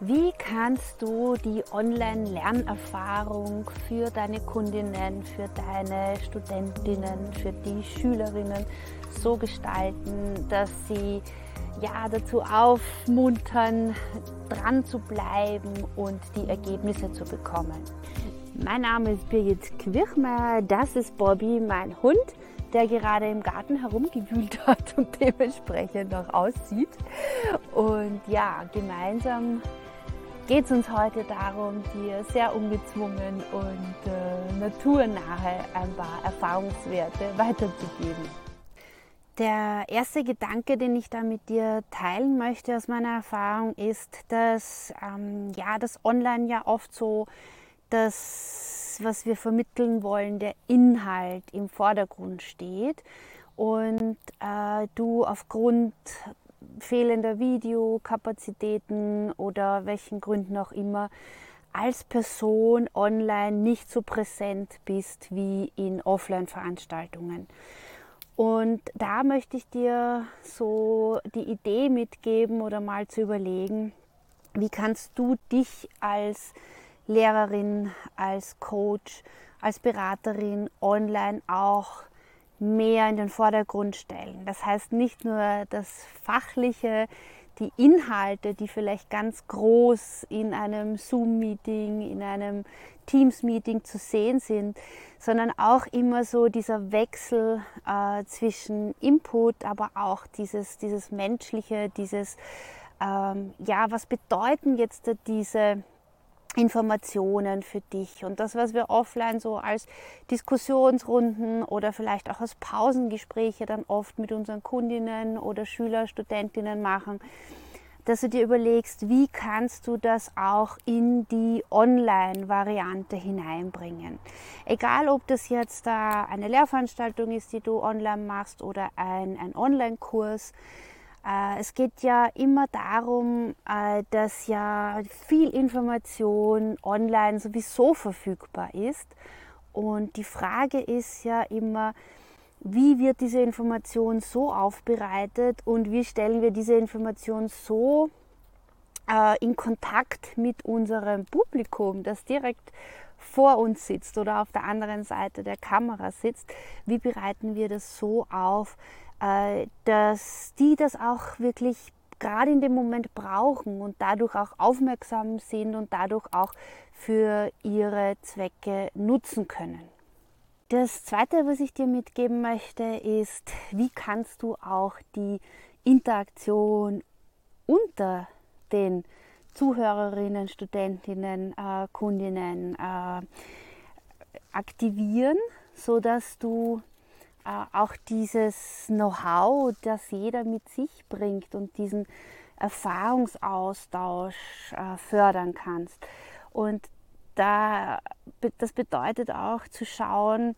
Wie kannst du die Online-Lernerfahrung für deine Kundinnen, für deine Studentinnen, für die Schülerinnen so gestalten, dass sie ja dazu aufmuntern, dran zu bleiben und die Ergebnisse zu bekommen? Mein Name ist Birgit Quirchmeier, das ist Bobby, mein Hund der gerade im Garten herumgewühlt hat und dementsprechend auch aussieht. Und ja, gemeinsam geht es uns heute darum, dir sehr ungezwungen und äh, naturnahe ein paar Erfahrungswerte weiterzugeben. Der erste Gedanke, den ich da mit dir teilen möchte aus meiner Erfahrung, ist, dass ähm, ja das Online ja oft so das, was wir vermitteln wollen, der Inhalt im Vordergrund steht und äh, du aufgrund fehlender Videokapazitäten oder welchen Gründen auch immer als Person online nicht so präsent bist wie in Offline-Veranstaltungen. Und da möchte ich dir so die Idee mitgeben oder mal zu überlegen, wie kannst du dich als Lehrerin, als Coach, als Beraterin online auch mehr in den Vordergrund stellen. Das heißt nicht nur das Fachliche, die Inhalte, die vielleicht ganz groß in einem Zoom-Meeting, in einem Teams-Meeting zu sehen sind, sondern auch immer so dieser Wechsel äh, zwischen Input, aber auch dieses, dieses Menschliche, dieses, ähm, ja, was bedeuten jetzt diese Informationen für dich. Und das, was wir offline so als Diskussionsrunden oder vielleicht auch als Pausengespräche dann oft mit unseren Kundinnen oder Schüler, Studentinnen machen, dass du dir überlegst, wie kannst du das auch in die Online-Variante hineinbringen. Egal, ob das jetzt da eine Lehrveranstaltung ist, die du online machst oder ein, ein Online-Kurs, es geht ja immer darum, äh, dass ja viel Information online sowieso verfügbar ist. Und die Frage ist ja immer, wie wird diese Information so aufbereitet und wie stellen wir diese Information so äh, in Kontakt mit unserem Publikum, das direkt vor uns sitzt oder auf der anderen Seite der Kamera sitzt, wie bereiten wir das so auf, äh, dass die das auch wirklich gerade in dem Moment brauchen und dadurch auch aufmerksam sind und dadurch auch für ihre Zwecke nutzen können. Das Zweite, was ich dir mitgeben möchte, ist, wie kannst du auch die Interaktion unter den Zuhörerinnen, Studentinnen, äh, Kundinnen äh, aktivieren, sodass du äh, auch dieses Know-how, das jeder mit sich bringt und diesen Erfahrungsaustausch äh, fördern kannst. Und da, das bedeutet auch zu schauen,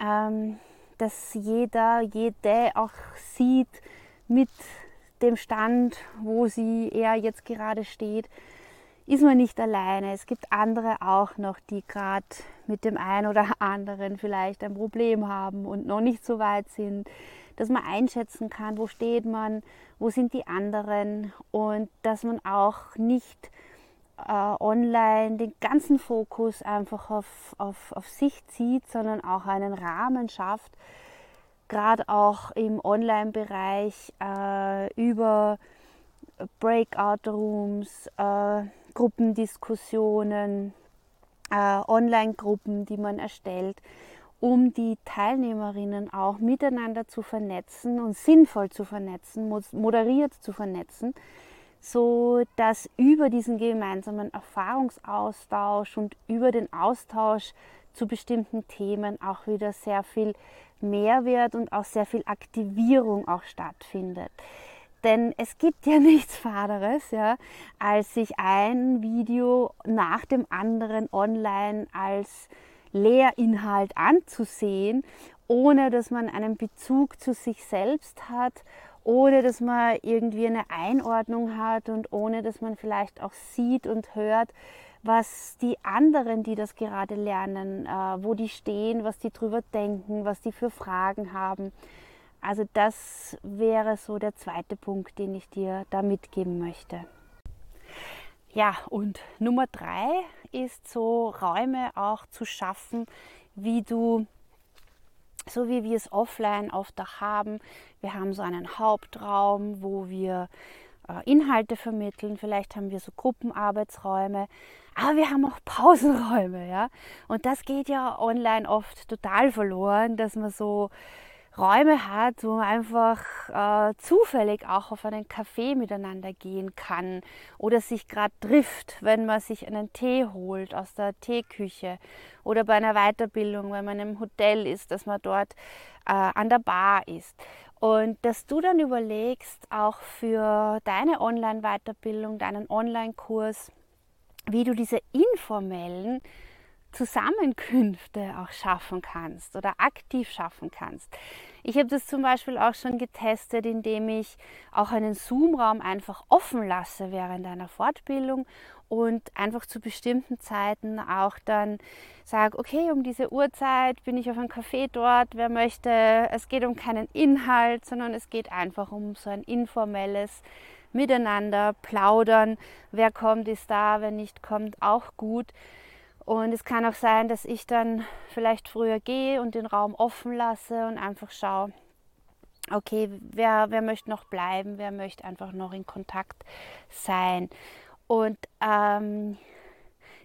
ähm, dass jeder, jede auch sieht mit dem Stand, wo sie er jetzt gerade steht, ist man nicht alleine. Es gibt andere auch noch, die gerade mit dem einen oder anderen vielleicht ein Problem haben und noch nicht so weit sind, dass man einschätzen kann, wo steht man, wo sind die anderen und dass man auch nicht äh, online den ganzen Fokus einfach auf, auf, auf sich zieht, sondern auch einen Rahmen schafft, gerade auch im Online-Bereich äh, über Breakout Rooms, äh, Gruppendiskussionen, äh, Online-Gruppen, die man erstellt, um die Teilnehmerinnen auch miteinander zu vernetzen und sinnvoll zu vernetzen, moderiert zu vernetzen, so dass über diesen gemeinsamen Erfahrungsaustausch und über den Austausch zu bestimmten Themen auch wieder sehr viel Mehrwert und auch sehr viel Aktivierung auch stattfindet. Denn es gibt ja nichts Faderes, ja, als sich ein Video nach dem anderen online als Lehrinhalt anzusehen, ohne dass man einen Bezug zu sich selbst hat, ohne dass man irgendwie eine Einordnung hat und ohne dass man vielleicht auch sieht und hört, was die anderen, die das gerade lernen, äh, wo die stehen, was die drüber denken, was die für Fragen haben. Also das wäre so der zweite Punkt, den ich dir da mitgeben möchte. Ja, und Nummer drei ist so Räume auch zu schaffen, wie du, so wie wir es offline oft auch haben. Wir haben so einen Hauptraum, wo wir Inhalte vermitteln. Vielleicht haben wir so Gruppenarbeitsräume, aber wir haben auch Pausenräume, ja. Und das geht ja online oft total verloren, dass man so Räume hat, wo man einfach äh, zufällig auch auf einen Kaffee miteinander gehen kann oder sich gerade trifft, wenn man sich einen Tee holt aus der Teeküche oder bei einer Weiterbildung, wenn man im Hotel ist, dass man dort äh, an der Bar ist. Und dass du dann überlegst, auch für deine Online-Weiterbildung, deinen Online-Kurs, wie du diese informellen Zusammenkünfte auch schaffen kannst oder aktiv schaffen kannst. Ich habe das zum Beispiel auch schon getestet, indem ich auch einen Zoom-Raum einfach offen lasse während einer Fortbildung und einfach zu bestimmten Zeiten auch dann sage, okay, um diese Uhrzeit bin ich auf einem Café dort, wer möchte, es geht um keinen Inhalt, sondern es geht einfach um so ein informelles Miteinander, plaudern, wer kommt, ist da, wer nicht kommt, auch gut. Und es kann auch sein, dass ich dann vielleicht früher gehe und den Raum offen lasse und einfach schaue, okay, wer, wer möchte noch bleiben, wer möchte einfach noch in Kontakt sein. Und ähm,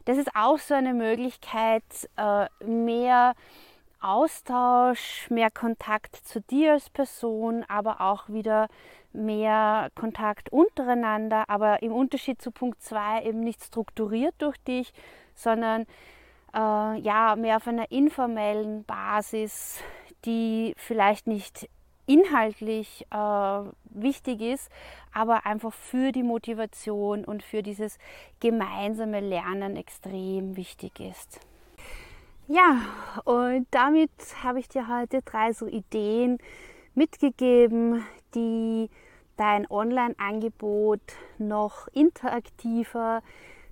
das ist auch so eine Möglichkeit, äh, mehr Austausch, mehr Kontakt zu dir als Person, aber auch wieder mehr Kontakt untereinander, aber im Unterschied zu Punkt 2 eben nicht strukturiert durch dich, sondern äh, ja, mehr auf einer informellen Basis, die vielleicht nicht inhaltlich äh, wichtig ist, aber einfach für die Motivation und für dieses gemeinsame Lernen extrem wichtig ist. Ja, und damit habe ich dir heute drei so Ideen mitgegeben, die dein Online-Angebot noch interaktiver,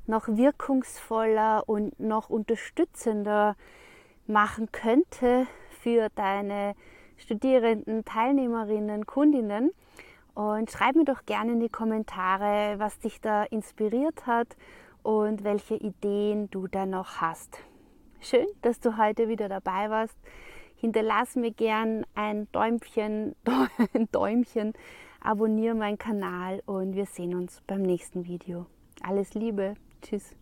noch wirkungsvoller und noch unterstützender machen könnte für deine Studierenden, Teilnehmerinnen, Kundinnen. Und schreib mir doch gerne in die Kommentare, was dich da inspiriert hat und welche Ideen du da noch hast. Schön, dass du heute wieder dabei warst. Hinterlass mir gern ein Däumchen, ein Däumchen, abonniere meinen Kanal und wir sehen uns beim nächsten Video. Alles Liebe! Tschüss.